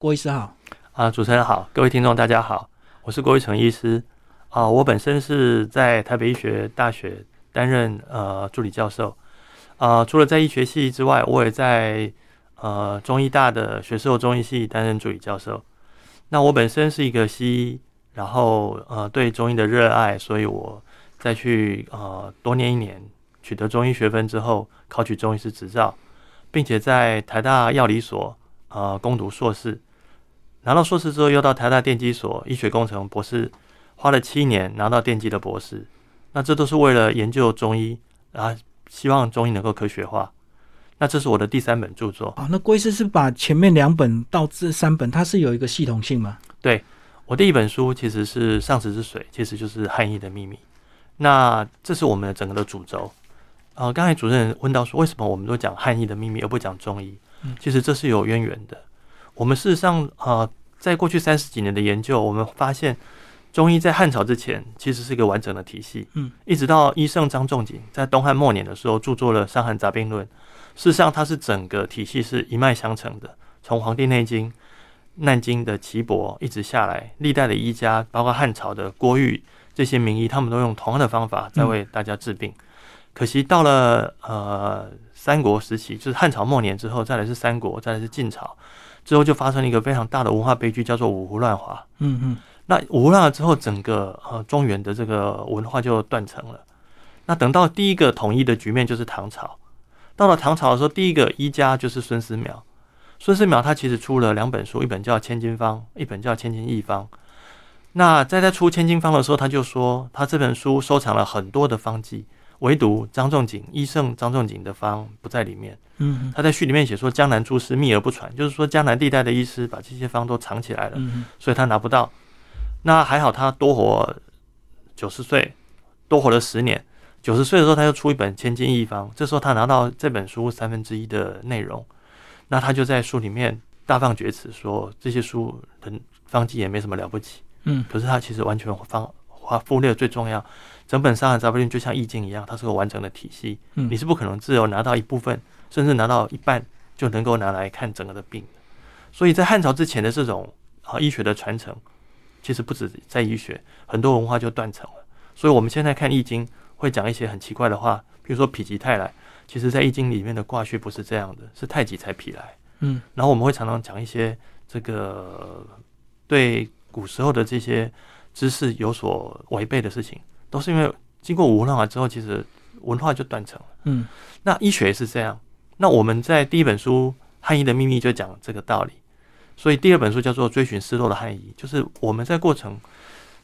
郭医师好。啊，主持人好，各位听众大家好，我是郭一成医师。啊，我本身是在台北医学大学担任呃助理教授。啊，除了在医学系之外，我也在呃中医大的学士后中医系担任助理教授。那我本身是一个西医，然后呃对中医的热爱，所以我再去呃多念一年，取得中医学分之后，考取中医师执照，并且在台大药理所呃攻读硕士。拿到硕士之后，又到台大电机所医学工程博士，花了七年拿到电机的博士。那这都是为了研究中医啊，希望中医能够科学化。那这是我的第三本著作啊。那郭医师是把前面两本到这三本，它是有一个系统性吗？对，我第一本书其实是《上池之水》，其实就是汉译的秘密。那这是我们的整个的主轴。呃，刚才主任问到说，为什么我们都讲汉译的秘密而不讲中医？其实这是有渊源的。我们事实上，呃，在过去三十几年的研究，我们发现中医在汉朝之前其实是一个完整的体系。嗯，一直到医圣张仲景在东汉末年的时候著作了《伤寒杂病论》，事实上它是整个体系是一脉相承的，从《黄帝内经》、《难经》的岐伯一直下来，历代的医家，包括汉朝的郭玉这些名医，他们都用同样的方法在为大家治病。可惜到了呃三国时期，就是汉朝末年之后，再来是三国，再来是晋朝。之后就发生了一个非常大的文化悲剧，叫做五胡乱华。嗯嗯，那五胡乱华之后，整个呃中原的这个文化就断层了。那等到第一个统一的局面就是唐朝。到了唐朝的时候，第一个一家就是孙思邈。孙思邈他其实出了两本书，一本叫《千金方》，一本叫《千金一方》。那在他出《千金方》的时候，他就说他这本书收藏了很多的方剂。唯独张仲景医圣张仲景的方不在里面。嗯，他在序里面写说江南诸师秘而不传，就是说江南地带的医师把这些方都藏起来了，所以他拿不到。那还好，他多活九十岁，多活了十年。九十岁的时候，他又出一本《千金一方》，这时候他拿到这本书三分之一的内容，那他就在书里面大放厥词，说这些书的方剂也没什么了不起。嗯，可是他其实完全方忽忽略最重要。整本《伤寒杂病论》就像易经一样，它是个完整的体系。嗯，你是不可能只有拿到一部分，甚至拿到一半就能够拿来看整个的病的。所以在汉朝之前的这种啊医学的传承，其实不止在医学，很多文化就断层了。所以我们现在看易经会讲一些很奇怪的话，比如说“否极泰来”，其实在易经里面的卦序不是这样的，是太极才否来。嗯，然后我们会常常讲一些这个对古时候的这些知识有所违背的事情。都是因为经过五胡乱华之后，其实文化就断层了。嗯，那医学也是这样。那我们在第一本书《汉医的秘密》就讲这个道理，所以第二本书叫做《追寻失落的汉医》，就是我们在过程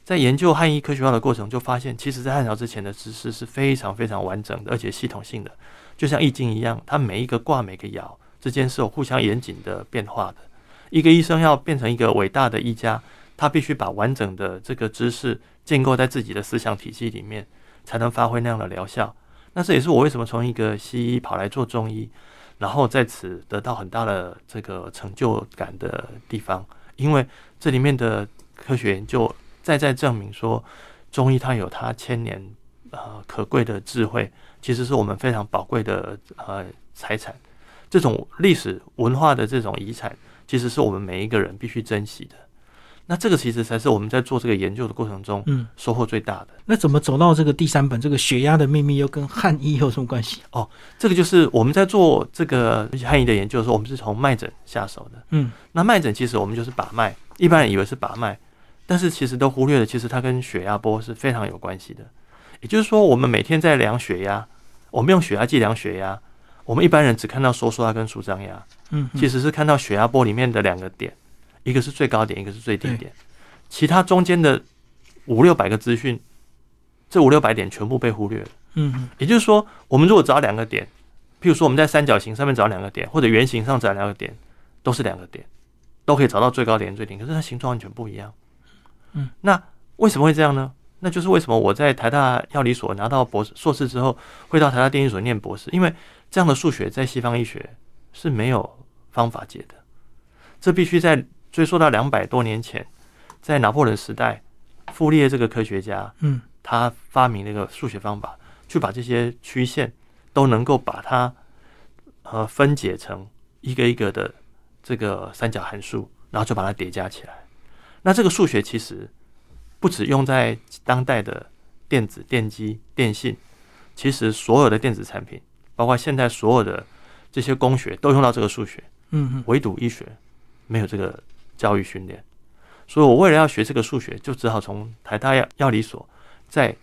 在研究汉医科学化的过程，就发现其实在汉朝之前的知识是非常非常完整的，而且系统性的，就像易经一样，它每一个卦、每个爻之间是有互相严谨的变化的。一个医生要变成一个伟大的医家，他必须把完整的这个知识。建构在自己的思想体系里面，才能发挥那样的疗效。那这也是我为什么从一个西医跑来做中医，然后在此得到很大的这个成就感的地方。因为这里面的科学研究再再证明说，中医它有它千年呃可贵的智慧，其实是我们非常宝贵的呃财产。这种历史文化的这种遗产，其实是我们每一个人必须珍惜的。那这个其实才是我们在做这个研究的过程中，嗯，收获最大的。那怎么走到这个第三本？这个血压的秘密又跟汉医有什么关系？哦，这个就是我们在做这个汉医的研究的时候，我们是从脉诊下手的。嗯，那脉诊其实我们就是把脉，一般人以为是把脉，但是其实都忽略了，其实它跟血压波是非常有关系的。也就是说，我们每天在量血压，我们用血压计量血压，我们一般人只看到收缩压跟舒张压，嗯，其实是看到血压波里面的两个点。一个是最高点，一个是最低点，其他中间的五六百个资讯，这五六百点全部被忽略了。嗯，也就是说，我们如果找两个点，譬如说我们在三角形上面找两个点，或者圆形上找两个点，都是两个点，都可以找到最高点、最低，可是它形状完全不一样。嗯，那为什么会这样呢？那就是为什么我在台大药理所拿到博士、硕士之后，会到台大电机所念博士，因为这样的数学在西方医学是没有方法解的，这必须在。追溯到两百多年前，在拿破仑时代，傅立叶这个科学家，嗯，他发明了一个数学方法，去把这些曲线都能够把它呃分解成一个一个的这个三角函数，然后就把它叠加起来。那这个数学其实不止用在当代的电子、电机、电信，其实所有的电子产品，包括现在所有的这些工学，都用到这个数学。嗯嗯，唯独医学没有这个教育训练，所以我为了要学这个数学，就只好从台大药药理所再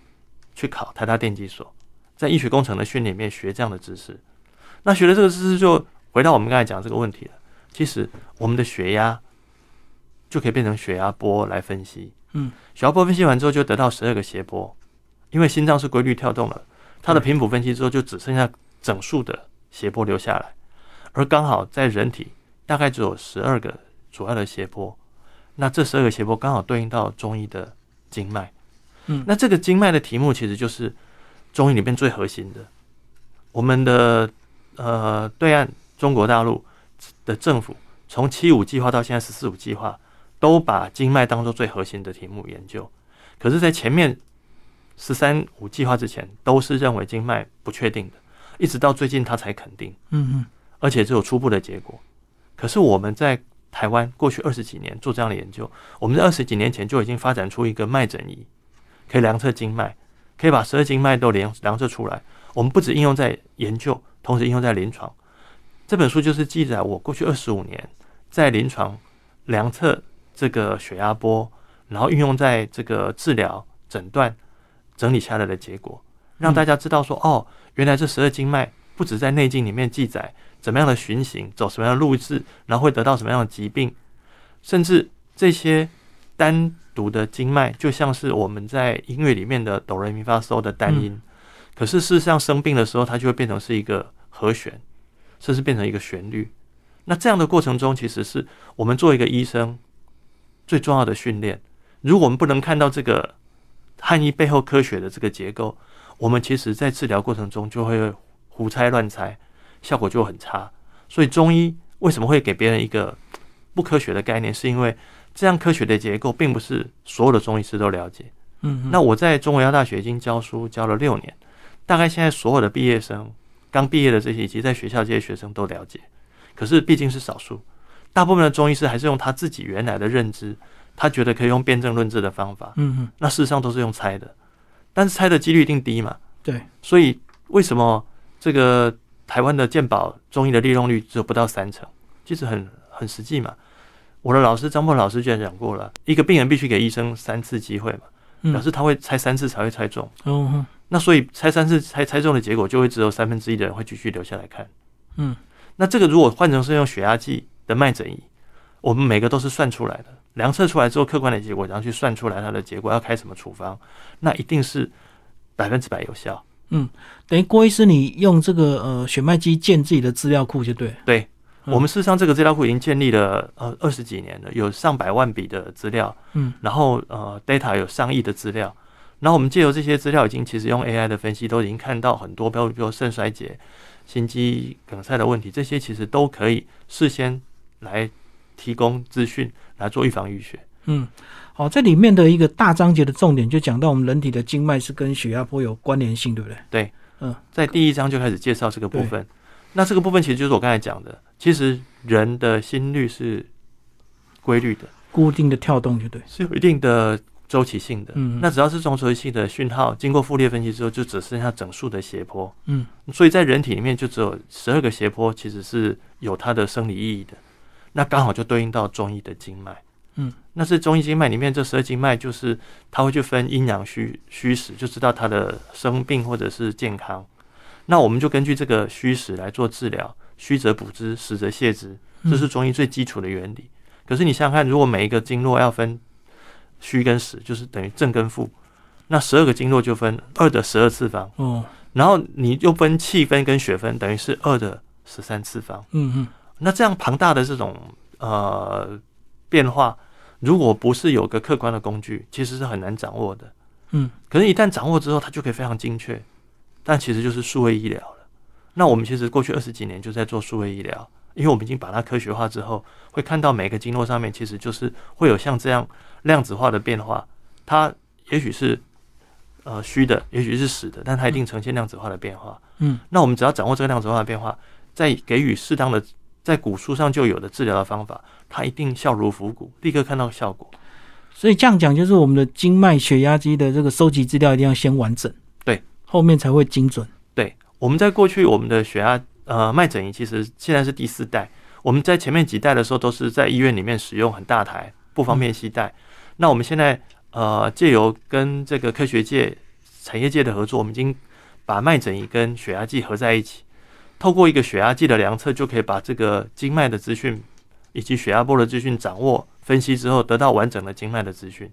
去考台大电机所，在医学工程的训练里面学这样的知识。那学了这个知识，就回到我们刚才讲这个问题了。其实我们的血压就可以变成血压波来分析。嗯，血压波分析完之后，就得到十二个斜波，因为心脏是规律跳动了，它的频谱分析之后，就只剩下整数的斜波留下来。而刚好在人体大概只有十二个主要的斜坡，那这十二个斜坡刚好对应到中医的经脉，嗯，那这个经脉的题目其实就是中医里面最核心的。我们的呃对岸中国大陆的政府从七五计划到现在十四五计划，都把经脉当做最核心的题目研究。可是，在前面十三五计划之前，都是认为经脉不确定的，一直到最近他才肯定。嗯嗯。而且只有初步的结果。可是我们在台湾过去二十几年做这样的研究，我们在二十几年前就已经发展出一个脉诊仪，可以量测经脉，可以把十二经脉都量量测出来。我们不止应用在研究，同时应用在临床。这本书就是记载我过去二十五年在临床量测这个血压波，然后运用在这个治疗诊断整理下来的结果，让大家知道说，哦，原来这十二经脉不止在内经里面记载。怎么样的循行，走什么样的路子，然后会得到什么样的疾病，甚至这些单独的经脉，就像是我们在音乐里面的哆来咪发嗦的单音，可是事实上生病的时候，它就会变成是一个和弦，甚至变成一个旋律。那这样的过程中，其实是我们做一个医生最重要的训练。如果我们不能看到这个汉医背后科学的这个结构，我们其实在治疗过程中就会胡猜乱猜。效果就很差，所以中医为什么会给别人一个不科学的概念？是因为这样科学的结构并不是所有的中医师都了解。嗯，那我在中国药大学已经教书教了六年，大概现在所有的毕业生刚毕业的这些以及在学校这些学生都了解，可是毕竟是少数，大部分的中医师还是用他自己原来的认知，他觉得可以用辩证论治的方法。嗯嗯，那事实上都是用猜的，但是猜的几率一定低嘛？对，所以为什么这个？台湾的健保中医的利用率只有不到三成，其实很很实际嘛。我的老师张波老师居然讲过了，一个病人必须给医生三次机会嘛，表示他会猜三次才会猜中。哦，那所以猜三次猜猜中的结果，就会只有三分之一的人会继续留下来看。嗯，那这个如果换成是用血压计的脉诊仪，我们每个都是算出来的，量测出来之后客观的结果，然后去算出来它的结果要开什么处方，那一定是百分之百有效。嗯，等于郭医师，你用这个呃血脉机建自己的资料库就对。对，我们事实上这个资料库已经建立了呃二十几年了，有上百万笔的资料，嗯，然后呃 data 有上亿的资料，然后我们借由这些资料，已经其实用 AI 的分析都已经看到很多，比如比如肾衰竭、心肌梗塞的问题，这些其实都可以事先来提供资讯来做预防预学。嗯。好，这里面的一个大章节的重点就讲到我们人体的经脉是跟血压波有关联性，对不对？对，嗯，在第一章就开始介绍这个部分。那这个部分其实就是我刚才讲的，其实人的心率是规律的，固定的跳动，就对，是有一定的周期性的。嗯，那只要是这种周期性的讯号，经过傅列分析之后，就只剩下整数的斜坡。嗯，所以在人体里面就只有十二个斜坡，其实是有它的生理意义的。那刚好就对应到中医的经脉。嗯，那是中医经脉里面这十二经脉，就是它会去分阴阳虚虚实，就知道它的生病或者是健康。那我们就根据这个虚实来做治疗，虚则补之，实则泻之，这是中医最基础的原理。可是你想想看，如果每一个经络要分虚跟实，就是等于正跟负，那十二个经络就分二的十二次方。哦，然后你又分气分跟血分，等于是二的十三次方。嗯嗯，那这样庞大的这种呃。变化，如果不是有个客观的工具，其实是很难掌握的。嗯，可是，一旦掌握之后，它就可以非常精确。但其实就是数位医疗了。那我们其实过去二十几年就在做数位医疗，因为我们已经把它科学化之后，会看到每个经络上面其实就是会有像这样量子化的变化。它也许是呃虚的，也许是实的，但它一定呈现量子化的变化。嗯，那我们只要掌握这个量子化的变化，再给予适当的在古书上就有的治疗的方法，它一定效如虎骨，立刻看到效果。所以这样讲，就是我们的经脉血压机的这个收集资料一定要先完整，对，后面才会精准。对，我们在过去我们的血压呃脉诊仪其实现在是第四代，我们在前面几代的时候都是在医院里面使用很大台，不方便携带。那我们现在呃借由跟这个科学界、产业界的合作，我们已经把脉诊仪跟血压计合在一起，透过一个血压计的量测，就可以把这个经脉的资讯以及血压波的资讯掌握。分析之后得到完整的经脉的资讯，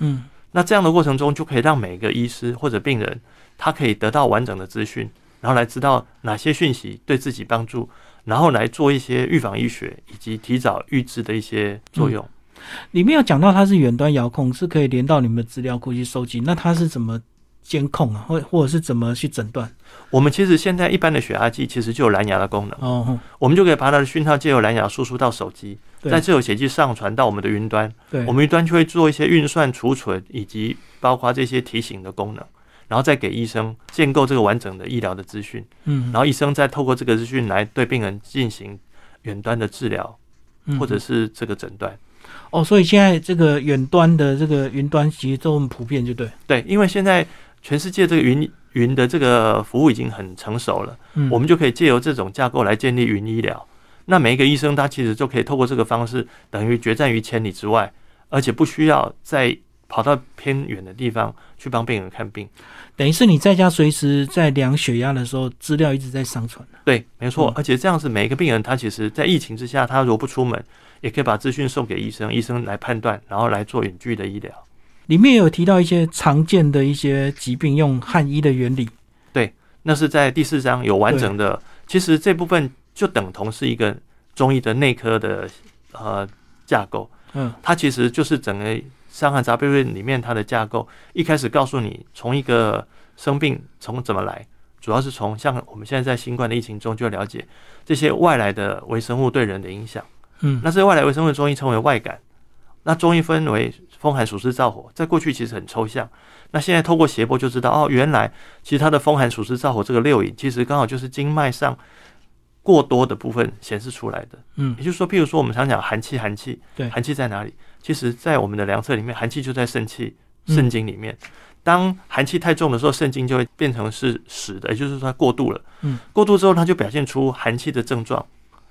嗯，那这样的过程中就可以让每个医师或者病人，他可以得到完整的资讯，然后来知道哪些讯息对自己帮助，然后来做一些预防医学以及提早预知的一些作用。里面有讲到它是远端遥控，是可以连到你们的资料库去收集，那它是怎么？监控啊，或或者是怎么去诊断？我们其实现在一般的血压计其实就有蓝牙的功能哦，我们就可以把它的讯号借由蓝牙输出到手机，在这有血机上传到我们的云端，对，我们云端就会做一些运算、储存以及包括这些提醒的功能，然后再给医生建构这个完整的医疗的资讯，嗯，然后医生再透过这个资讯来对病人进行远端的治疗，或者是这个诊断。哦，所以现在这个远端的这个云端其实都很普遍，就对，对，因为现在。全世界这个云云的这个服务已经很成熟了，嗯，我们就可以借由这种架构来建立云医疗。那每一个医生他其实就可以透过这个方式，等于决战于千里之外，而且不需要再跑到偏远的地方去帮病人看病。等于是你在家随时在量血压的时候，资料一直在上传。对，没错。而且这样子，每一个病人他其实，在疫情之下，他如果不出门，也可以把资讯送给医生，医生来判断，然后来做远距的医疗。里面有提到一些常见的一些疾病，用汉医的原理。对，那是在第四章有完整的。其实这部分就等同是一个中医的内科的呃架构。嗯，它其实就是整个《伤寒杂病论》里面它的架构。一开始告诉你，从一个生病从怎么来，主要是从像我们现在在新冠的疫情中就了解这些外来的微生物对人的影响。嗯，那这些外来微生物中医称为外感。那中医分为风寒暑湿燥火，在过去其实很抽象。那现在透过斜波就知道，哦，原来其实它的风寒暑湿燥火这个六淫，其实刚好就是经脉上过多的部分显示出来的。嗯，也就是说，譬如说我们常讲寒气，寒气，对，寒气在哪里？其实，在我们的量测里面，寒气就在肾气、肾经里面。当寒气太重的时候，肾经就会变成是实的，也就是说它过度了。嗯，过度之后，它就表现出寒气的症状。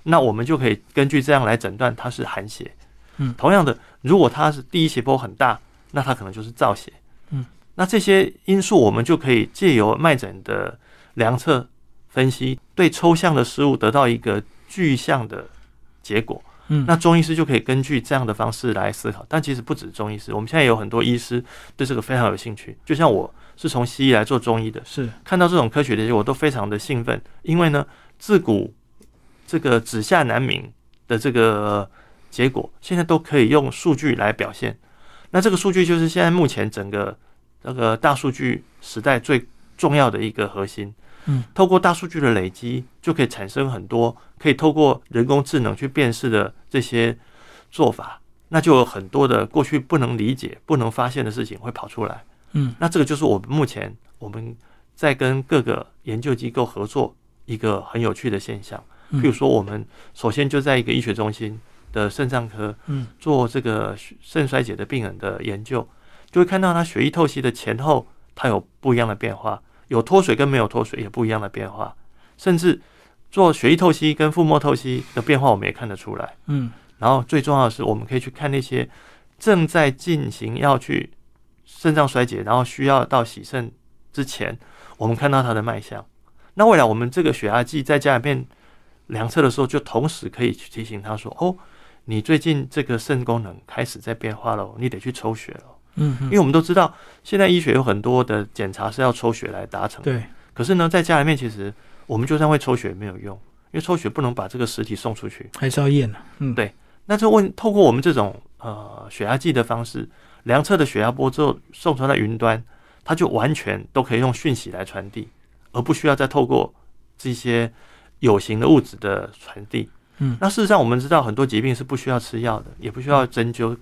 那我们就可以根据这样来诊断它是寒邪。嗯，同样的，如果它是第一斜坡很大，那它可能就是造血。嗯，那这些因素我们就可以借由脉诊的量测分析，对抽象的事物得到一个具象的结果。嗯，那中医师就可以根据这样的方式来思考。但其实不止中医师，我们现在有很多医师对这个非常有兴趣。就像我是从西医来做中医的，是看到这种科学的结果都非常的兴奋，因为呢，自古这个子夏难明的这个。结果现在都可以用数据来表现，那这个数据就是现在目前整个那个大数据时代最重要的一个核心。嗯，透过大数据的累积，就可以产生很多可以透过人工智能去辨识的这些做法，那就有很多的过去不能理解、不能发现的事情会跑出来。嗯，那这个就是我们目前我们在跟各个研究机构合作一个很有趣的现象。譬如说，我们首先就在一个医学中心。的肾脏科，嗯，做这个肾衰竭的病人的研究，就会看到他血液透析的前后，它有不一样的变化，有脱水跟没有脱水也不一样的变化，甚至做血液透析跟腹膜透析的变化，我们也看得出来，嗯，然后最重要的是，我们可以去看那些正在进行要去肾脏衰竭，然后需要到洗肾之前，我们看到他的脉象。那未来我们这个血压计在家里面量测的时候，就同时可以去提醒他说，哦。你最近这个肾功能开始在变化了，你得去抽血了。嗯，因为我们都知道，现在医学有很多的检查是要抽血来达成。对。可是呢，在家里面，其实我们就算会抽血也没有用，因为抽血不能把这个实体送出去，还是要验的。嗯，对。那就问，透过我们这种呃血压计的方式量测的血压波之后，送传到云端，它就完全都可以用讯息来传递，而不需要再透过这些有形的物质的传递。嗯，那事实上，我们知道很多疾病是不需要吃药的，也不需要针灸，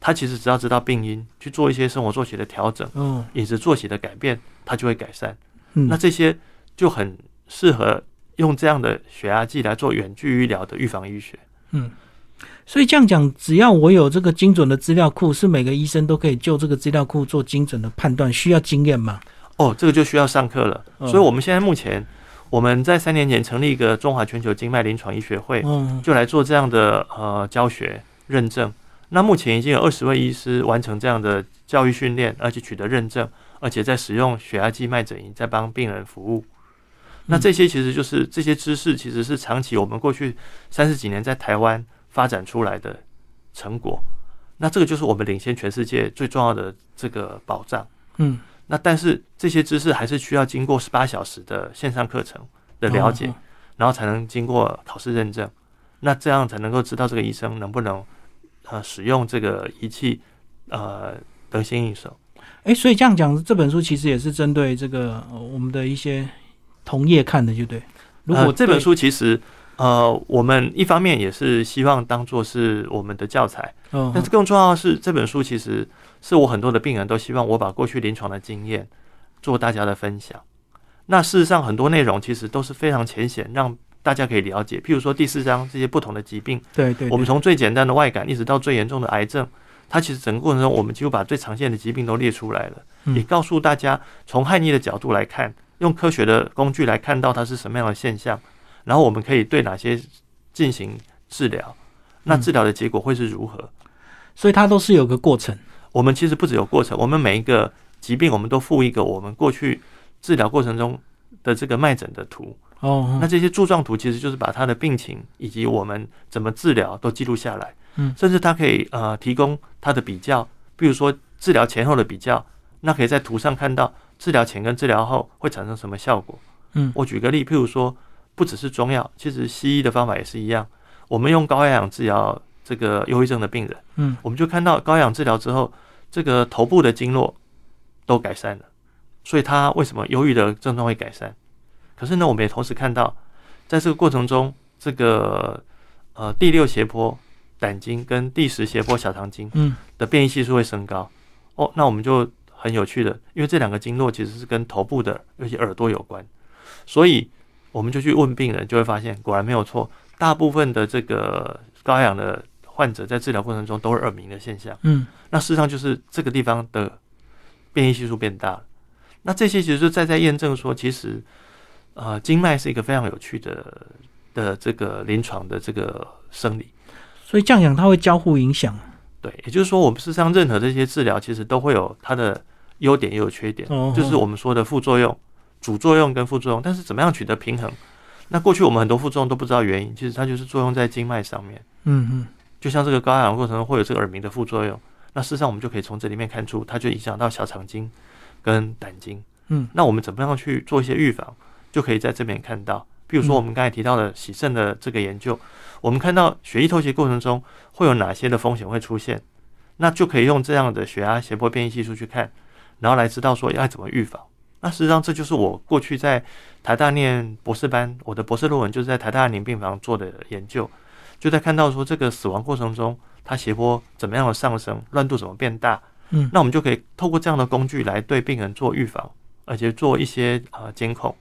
它其实只要知道病因，去做一些生活作息的调整，嗯，饮食作息的改变，它就会改善。嗯，那这些就很适合用这样的血压计来做远距医疗的预防医学。嗯，所以这样讲，只要我有这个精准的资料库，是每个医生都可以就这个资料库做精准的判断，需要经验吗？哦，这个就需要上课了。所以我们现在目前我们在三年前成立一个中华全球经脉临床医学会，嗯就来做这样的呃教学认证。那目前已经有二十位医师完成这样的教育训练，而且取得认证，而且在使用血压计、脉诊仪在帮病人服务。那这些其实就是这些知识，其实是长期我们过去三十几年在台湾发展出来的成果。那这个就是我们领先全世界最重要的这个保障。嗯，那但是这些知识还是需要经过十八小时的线上课程的了解，哦然后才能经过考试认证。那这样才能够知道这个医生能不能呃使用这个仪器呃得心应手。哎、所以这样讲，这本书其实也是针对这个、呃我们的一些同业看的，就对。如果呃、这本，书其实呃我们一方面也是希望当做是我们的教材，嗯但是更重要的是这本书其实是我很多的病人都希望我把过去临床的经验做大家的分享。那事实上很多内容其实都是非常浅显，让大家可以了解。譬如说第四章这些不同的疾病，对对，我们从最简单的外感一直到最严重的癌症，它其实整个过程中我们几乎把最常见的疾病都列出来了，嗯也告诉大家从汉医的角度来看，用科学的工具来看到它是什么样的现象，然后我们可以对哪些进行治疗，那嗯治疗的结果会是如何？所以它都是有个过程。我们其实不只有过程，我们每一个疾病我们都附一个我们过去治疗过程中的这个脉诊的图。哦，那这些柱状图其实就是把他的病情以及我们怎么治疗都记录下来。嗯甚至它可以呃提供他的比较，比如说治疗前后的比较，那可以在图上看到治疗前跟治疗后会产生什么效果。嗯我举个例，譬如说不只是中药，其实西医的方法也是一样。我们用高压氧治疗这个忧郁症的病人，嗯我们就看到高氧治疗之后，这个头部的经络都改善了，所以他为什么忧郁的症状会改善？可是呢，我们也同时看到，在这个过程中，这个呃第六斜坡胆经跟第十斜坡小肠经嗯的变异系数会升高。哦，那我们就很有趣的，因为这两个经络其实是跟头部的，尤其耳朵有关，所以我们就去问病人，就会发现果然没有错，大部分的这个高氧的患者在治疗过程中都是耳鸣的现象。嗯那事实上就是这个地方的变异系数变大了。那这些其实就在在验证说，其实呃，经脉是一个非常有趣的的这个临床的这个生理。所以这样讲，它会交互影响。对，也就是说，我们事实上任何这些治疗，其实都会有它的优点也有缺点，哦就是我们说的副作用、主作用跟副作用。但是怎么样取得平衡？那过去我们很多副作用都不知道原因，其实它就是作用在经脉上面。嗯嗯就像这个高压氧过程中会有这个耳鸣的副作用，那事实上我们就可以从这里面看出，它就影响到小肠经跟胆经。嗯那我们怎么样去做一些预防，就可以在这边看到。比如说嗯我们刚才提到的洗肾的这个研究，我们看到血液透析过程中会有哪些的风险会出现，那就可以用这样的血压斜坡变异系数去看，然后来知道说要怎么预防。那事实上这就是我过去在台大念博士班，我的博士论文就是在台大宁病房做的研究，就在看到说这个死亡过程中，它斜坡怎么样的上升，乱度怎么变大，嗯那我们就可以透过这样的工具来对病人做预防，而且做一些呃监控。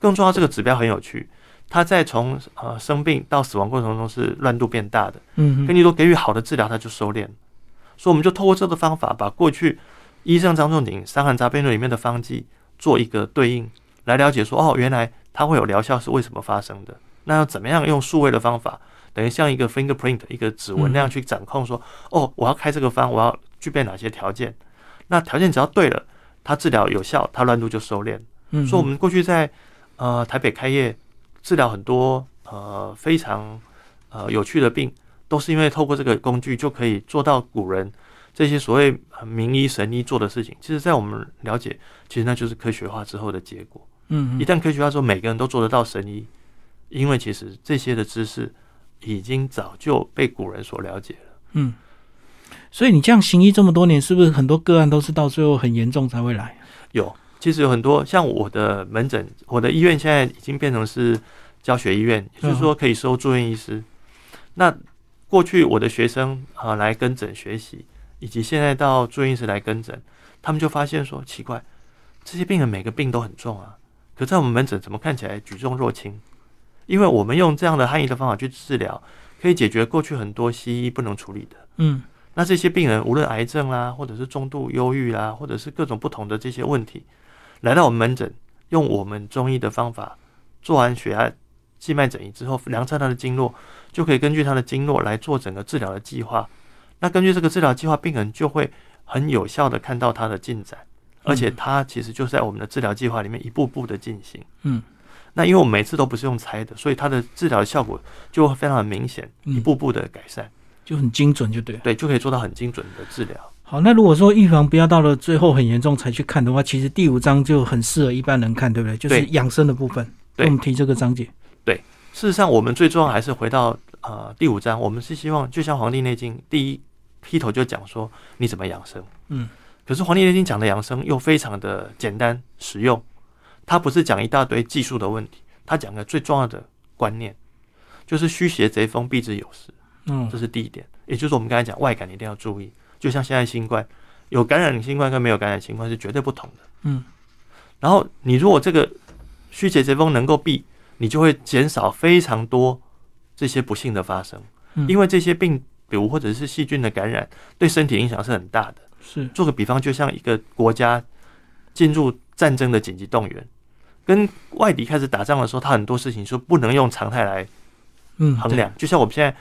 更重要，这个指标很有趣，它在从呃生病到死亡过程中是乱度变大的，嗯嗯跟你说给予好的治疗，它就收敛。所以我们就透过这个方法，把过去医生张仲景《伤寒杂病论》里面的方剂做一个对应，来了解说哦，原来它会有疗效是为什么发生的。那要怎么样用数位的方法，等于像一个 fingerprint 一个指纹那样去掌控说，哦，我要开这个方，我要具备哪些条件？那条件只要对了，它治疗有效，它乱度就收敛。嗯，所以我们过去在呃台北开业治疗很多呃非常呃有趣的病，都是因为透过这个工具就可以做到古人这些所谓呃名医神医做的事情。其实，在我们了解，其实那就是科学化之后的结果。嗯嗯一旦科学化之后，每个人都做得到神医，因为其实这些的知识已经早就被古人所了解了。嗯。所以你这样行医这么多年，是不是很多个案都是到最后很严重才会来？有，其实有很多像我的门诊，我的医院现在已经变成是教学医院，也就是说可以收住院医师。那过去我的学生啊、来跟诊学习，以及现在到住院医师来跟诊，他们就发现说奇怪，这些病人每个病都很重啊，可在我们门诊怎么看起来举重若轻？因为我们用这样的汉医的方法去治疗，可以解决过去很多西医不能处理的。嗯那这些病人无论癌症啦，或者是中度忧郁啦，或者是各种不同的这些问题，来到我们门诊，用我们中医的方法做完血压、静脉诊仪之后，量测他的经络，就可以根据他的经络来做整个治疗的计划。那根据这个治疗计划，病人就会很有效的看到他的进展，而且他其实就在我们的治疗计划里面一步步的进行。嗯那因为我每次都不是用猜的，所以它的治疗效果就会非常的明显，嗯一步步的改善，就很精准，就对了。对，就可以做到很精准的治疗。好，那如果说预防不要到了最后很严重才去看的话，其实第五章就很适合一般人看，对不对？就是养生的部分。对我们提这个章节。对事实上，我们最重要还是回到呃第五章，我们是希望就像《黄帝内经》第一劈头就讲说你怎么养生，嗯，可是《黄帝内经》讲的养生又非常的简单实用，它不是讲一大堆技术的问题，他讲个最重要的观念，就是虚邪贼风避之有时，嗯。这是第一点，也就是我们刚才讲外感你一定要注意，就像现在新冠有感染新冠跟没有感染新冠是绝对不同的。嗯。然后你如果这个虚邪贼风能够避，你就会减少非常多这些不幸的发生，嗯。因为这些病毒或者是细菌的感染对身体影响是很大的。是。做个比方，就像一个国家进入战争的紧急动员，跟外敌开始打仗的时候，他很多事情是不能用常态来嗯衡量。就像我们现在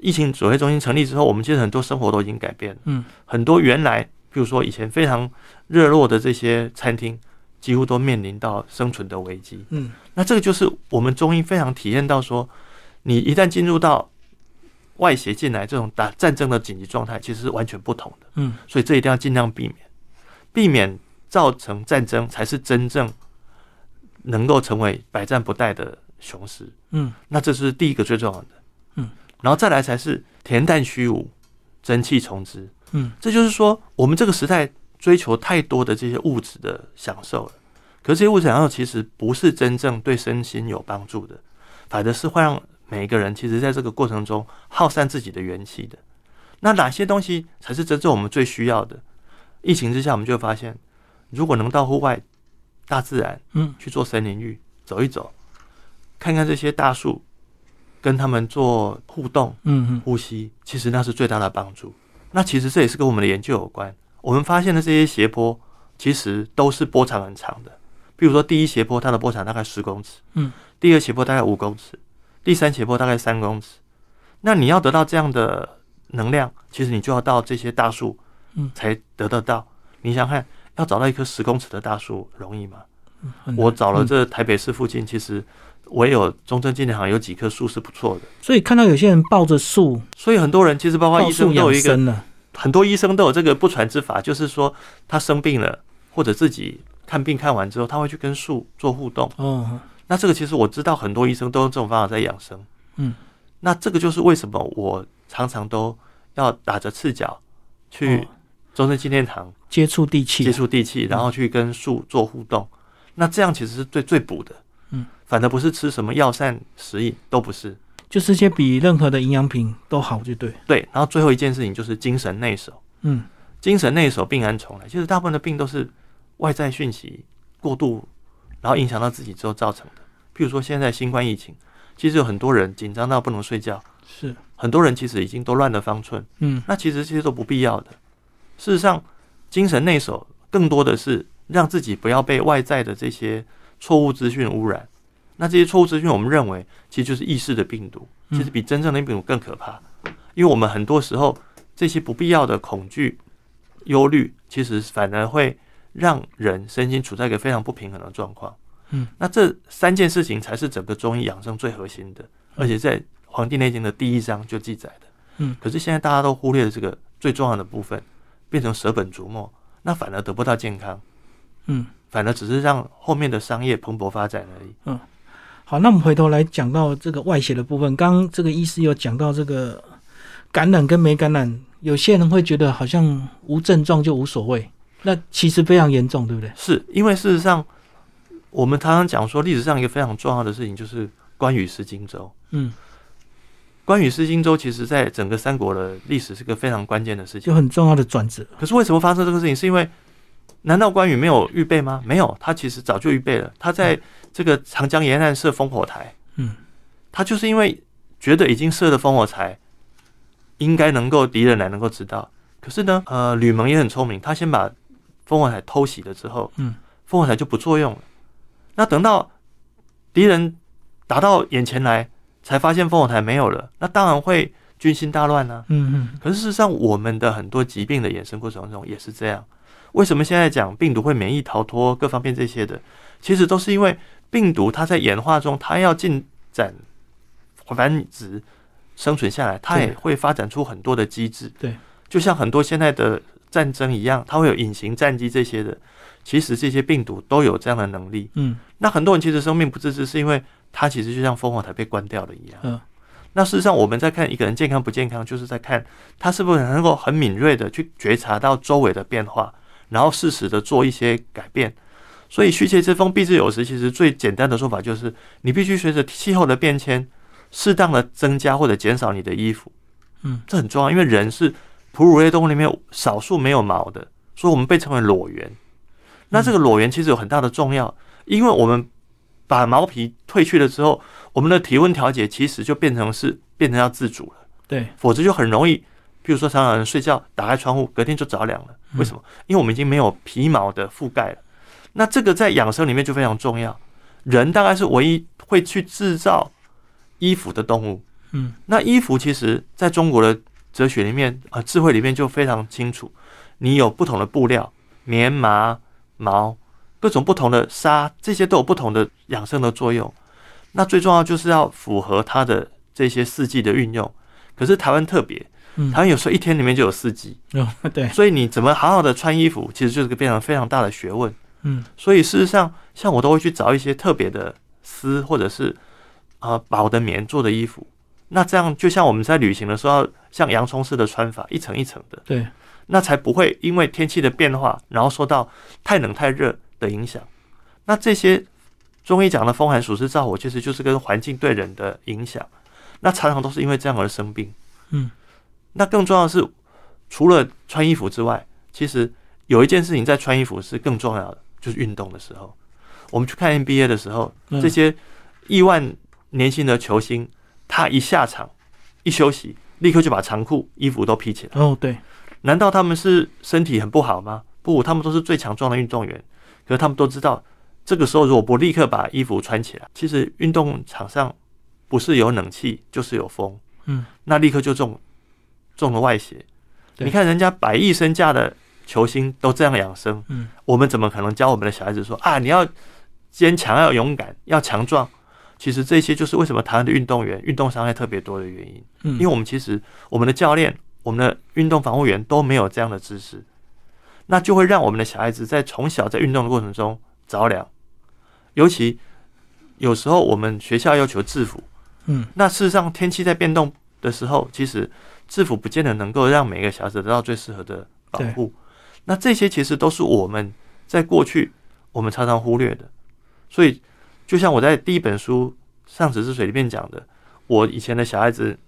疫情指挥中心成立之后，我们其实很多生活都已经改变了。嗯很多原来，比如说以前非常热络的这些餐厅，几乎都面临到生存的危机。嗯那这个就是我们中医非常体验到说，你一旦进入到外邪进来这种打战争的紧急状态，其实是完全不同的。嗯所以这一定要尽量避免，避免造成战争，才是真正能够成为百战不殆的雄狮。嗯那这是第一个最重要的。嗯，然后再来才是恬淡虚无，真气从之。嗯这就是说，我们这个时代追求太多的这些物质的享受了，可是这些物质享受其实不是真正对身心有帮助的，反而是会让每一个人其实在这个过程中耗散自己的元气的。那哪些东西才是真正我们最需要的？疫情之下，我们就会发现，如果能到户外、大自然嗯去做森林浴，走一走，看看这些大树，跟他们做互动、嗯嗯呼吸，其实那是最大的帮助。那其实这也是跟我们的研究有关。我们发现的这些斜坡，其实都是波长很长的。比如说，第一斜坡它的波长大概十公尺，嗯，第二斜坡大概五公尺，第三斜坡大概三公尺。那你要得到这样的能量，其实你就要到这些大树，嗯才得得到。你想想看，要找到一棵十公尺的大树容易吗？我找了嗯这台北市附近，其实唯有中正纪念堂有几棵树是不错的。所以看到有些人抱着树，所以很多人其实包括医生都有一个。很多医生都有这个不传之法，就是说他生病了，或者自己看病看完之后，他会去跟树做互动。哦，那这个其实我知道很多医生都用这种方法在养生。嗯，那这个就是为什么我常常都要打着赤脚去哦中正纪念堂接触地气接，触地气，然后去跟树做互动。那这样其实是最最补的。嗯，反而不是吃什么药膳食饮，都不是。就这些比任何的营养品都好，就对。对，然后最后一件事情就是精神内守。嗯精神内守，病安从来。其实大部分的病都是外在讯息过度，然后影响到自己之后造成的。譬如说现在新冠疫情，其实有很多人紧张到不能睡觉，是，很多人其实已经都乱了方寸。嗯那其实这些都不必要的。事实上，精神内守更多的是让自己不要被外在的这些错误资讯污染。那这些错误资讯，我们认为其实就是意识的病毒，嗯其实比真正的病毒更可怕。因为我们很多时候这些不必要的恐惧、忧虑，其实反而会让人身心处在一个非常不平衡的状况。嗯，那这三件事情才是整个中医养生最核心的，而且在《黄帝内经》的第一章就记载的。嗯，可是现在大家都忽略了这个最重要的部分，变成舍本逐末，那反而得不到健康，嗯。反而只是让后面的商业蓬勃发展而已。嗯好，那我们回头来讲到这个外邪的部分。刚刚这个医师有讲到这个感染跟没感染，有些人会觉得好像无症状就无所谓，那其实非常严重，对不对？是因为事实上，我们常常讲说，历史上一个非常重要的事情就是关羽失荆州。嗯，关羽失荆州，其实在整个三国的历史是个非常关键的事情就。很重要的转折。可是为什么发生这个事情？是因为难道关羽没有预备吗？没有，他其实早就预备了。他在这个长江沿岸设烽火台，嗯，他就是因为觉得已经设了烽火台，应该能够敌人来能够知道。可是呢，呃，吕蒙也很聪明，他先把烽火台偷袭了之后，嗯，烽火台就不作用了。那等到敌人打到眼前来，才发现烽火台没有了，那当然会军心大乱呢、嗯嗯可是事实上，我们的很多疾病的衍生过程中也是这样。为什么现在讲病毒会免疫逃脱各方面这些的，其实都是因为病毒它在演化中，它要进展繁殖生存下来，它也会发展出很多的机制。对，就像很多现在的战争一样，它会有隐形战机这些的。其实这些病毒都有这样的能力。嗯那很多人其实生命不自知，是因为它其实就像烽火台被关掉了一样。嗯那事实上，我们在看一个人健康不健康，就是在看他是不是能够很敏锐的去觉察到周围的变化，然后适时的做一些改变。所以虚邪之风避之有时，其实最简单的说法就是，你必须随着气候的变迁，适当的增加或者减少你的衣服。嗯，这很重要，因为人是哺乳类动物里面少数没有毛的，所以我们被称为裸猿。那这个裸猿其实有很大的重要，因为我们把毛皮褪去了之后，我们的体温调节其实就变成是变成要自主了，对，否则就很容易，比如说常常人睡觉打开窗户，隔天就着凉了。为什么？因为我们已经没有皮毛的覆盖了。那这个在养生里面就非常重要。人大概是唯一会去制造衣服的动物。嗯那衣服其实在中国的哲学里面啊、呃智慧里面就非常清楚，你有不同的布料，棉麻毛，各种不同的纱，这些都有不同的养生的作用。那最重要就是要符合它的这些四季的运用。可是台湾特别，嗯台湾有时候一天里面就有四季，嗯对，所以你怎么好好的穿衣服，其实就是个非常非常大的学问。嗯所以事实上，像我都会去找一些特别的丝或者是呃薄的棉做的衣服。那这样就像我们在旅行的时候，像洋葱式的穿法，一层一层的，对，那才不会因为天气的变化，然后受到太冷太热的影响。那这些中医讲的风寒暑湿燥火，其实就是跟环境对人的影响。那常常都是因为这样而生病。嗯那更重要的是，除了穿衣服之外，其实有一件事情在穿衣服是更重要的，就是运动的时候。我们去看 NBA 的时候，嗯这些亿万年薪的球星，他一下场一休息，立刻就把长裤、衣服都披起来。哦对，难道他们是身体很不好吗？不，他们都是最强壮的运动员。可是他们都知道，这个时候如果不立刻把衣服穿起来，其实运动场上不是有冷气就是有风，嗯那立刻就中中了外邪。你看人家百亿身价的球星都这样养生，嗯我们怎么可能教我们的小孩子说啊，你要坚强，要勇敢，要强壮？其实这些就是为什么台湾的运动员运动伤害特别多的原因。嗯，因为我们其实我们的教练、我们的运动防护员都没有这样的知识，那就会让我们的小孩子在从小在运动的过程中着凉。尤其有时候我们学校要求制服，嗯那事实上天气在变动的时候，其实制服不见得能够让每个小孩子得到最适合的保护。那这些其实都是我们在过去我们常常忽略的。所以，就像我在第一本书《上池之水》里面讲的，我以前的小孩子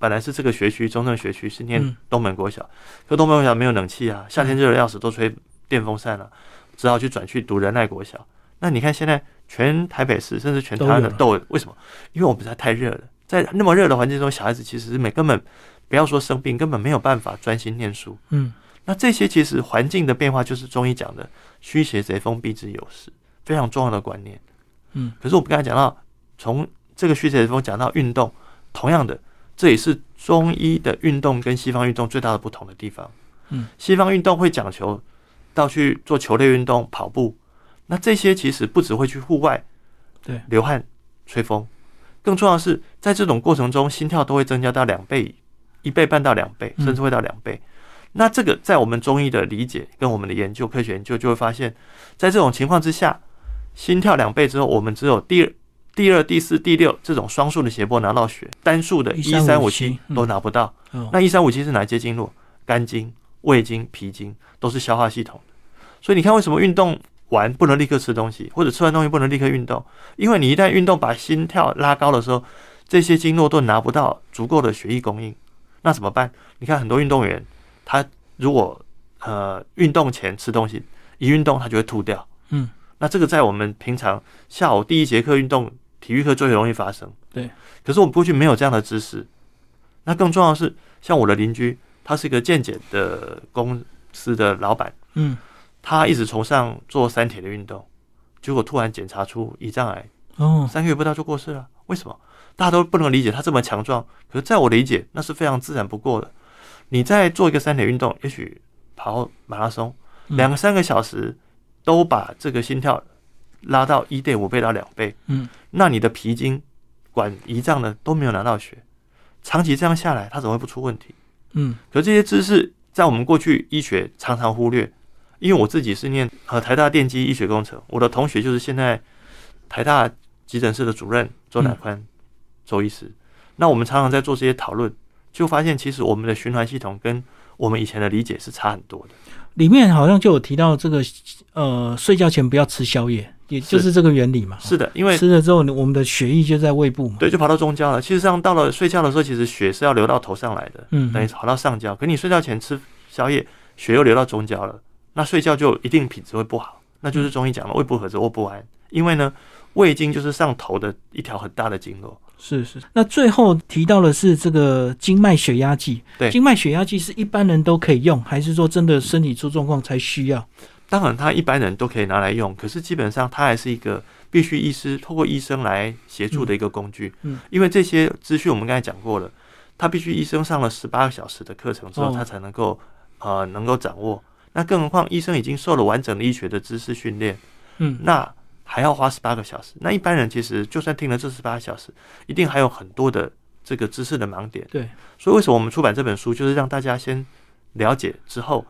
本来是这个学区中正学区是念嗯东门国小，可东门国小没有冷气啊，夏天热的要死，都吹电风扇了、只好去转去读仁爱国小。那你看现在全台北市甚至全台湾的都有，为什么？因为我们实在太热了，在那么热的环境中，小孩子其实是没根本不要说生病，根本没有办法专心念书。嗯那这些其实环境的变化，就是中医讲的“虚邪贼风，避之有时”，非常重要的观念。嗯，可是我们刚才讲到，从这个虚邪贼风讲到运动，同样的，这也是中医的运动跟西方运动最大的不同的地方。嗯，西方运动会讲求到去做球类运动、跑步，那这些其实不只会去户外，对流汗、吹风，更重要的是在这种过程中，心跳都会增加到两倍，一倍半到两倍，嗯甚至会到两倍。那这个在我们中医的理解跟我们的研究、科学研究就会发现，在这种情况之下，心跳两倍之后，我们只有第二、第二、第四、第六这种双数的斜波拿到血，单数的一三五七都拿不到。哦那一三五七是哪些经络？肝经、胃经、脾经都是消化系统的。所以你看，为什么运动完不能立刻吃东西，或者吃完东西不能立刻运动？因为你一旦运动把心跳拉高的时候，这些经络都拿不到足够的血液供应，那怎么办？你看很多运动员，他如果呃运动前吃东西，一运动他就会吐掉。嗯，那这个在我们平常下午第一节课运动体育课最容易发生。对。可是我们过去没有这样的知识。那更重要的是，像我的邻居，他是一个健检的公司的老板，嗯，他一直崇尚做三铁的运动，结果突然检查出胰脏癌，哦，三个月不到就过世了。为什么？大家都不能理解他这么强壮，可是在我理解，那是非常自然不过的。你在做一个三铁运动，也许跑马拉松，两个三个小时都把这个心跳拉到一点五倍到两倍，嗯，那你的脾经管胰脏的都没有拿到血。长期这样下来，它怎么会不出问题？嗯，可这些知识在我们过去医学常常忽略，因为我自己是念呃台大电机医学工程，我的同学就是现在台大急诊室的主任周乃宽周医师。那我们常常在做这些讨论，就发现其实我们的循环系统跟我们以前的理解是差很多的。里面好像就有提到这个呃，睡觉前不要吃宵夜。也就是这个原理嘛。是的，因为吃了之后，我们的血液就在胃部嘛。对，就跑到中焦了。其实上到了睡觉的时候，其实血是要流到头上来的，嗯，等于跑到上焦。可你睡觉前吃宵夜，血又流到中焦了，那睡觉就一定品质会不好。那就是中医讲的胃不和则卧不安。因为呢，胃经就是上头的一条很大的经络。是是。那最后提到的是这个经脉血压计。对，经脉血压计是一般人都可以用，还是说真的身体出状况才需要？当然，他一般人都可以拿来用，可是基本上它还是一个必须医师透过医生来协助的一个工具。嗯，因为这些资讯我们刚才讲过了，他必须医生上了十八个小时的课程之后，他才能够呃能够掌握。那更何况医生已经受了完整的医学的知识训练，嗯，那还要花十八个小时。那一般人其实就算听了这十八个小时，一定还有很多的这个知识的盲点。对，所以为什么我们出版这本书，就是让大家先了解之后，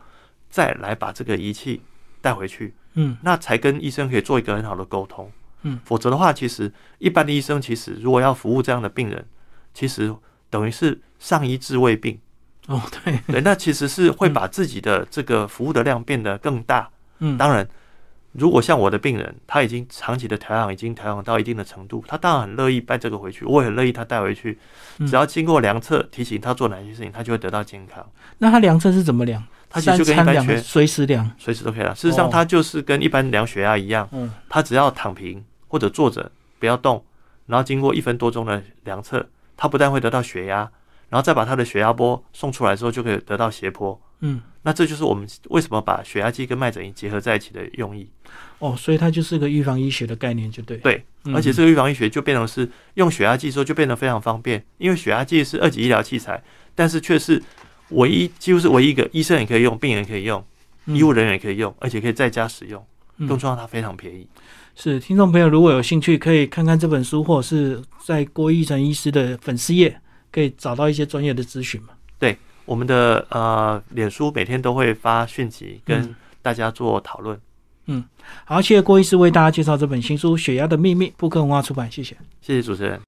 再来把这个仪器。带回去，嗯，那才跟医生可以做一个很好的沟通，嗯，否则的话，其实一般的医生其实如果要服务这样的病人，其实等于是上医治未病，哦，对，对，那其实是会把自己的这个服务的量变得更大，嗯，当然，如果像我的病人，他已经长期的调养已经调养到一定的程度，他当然很乐意带这个回去，我也很乐意他带回去，只要经过量测提醒他做哪些事情，他就会得到健康。那他量测是怎么量？他其实就跟一般学随时量，随时都可以量。事实上，他就是跟一般量血压一样。嗯，它只要躺平或者坐着不要动，然后经过一分多钟的量测，他不但会得到血压，然后再把他的血压波送出来之后，就可以得到斜坡。嗯，那这就是我们为什么把血压计跟脉诊仪结合在一起的用意。哦，所以它就是个预防医学的概念，就对。对，而且这个预防医学就变成是用血压计时候就变得非常方便，因为血压计是二级医疗器材，但是却是。唯一几乎是唯一一个医生也可以用，病人可以用，医务人员也可以用，而且可以在家使用。更重要，它非常便宜。是听众朋友如果有兴趣，可以看看这本书，或者是在郭义成医师的粉丝页，可以找到一些专业的咨询嘛。对，我们的呃，脸书每天都会发讯息跟大家做讨论。嗯，好，谢谢郭医师为大家介绍这本新书《血压的秘密》，布克文化出版，谢谢，谢谢主持人。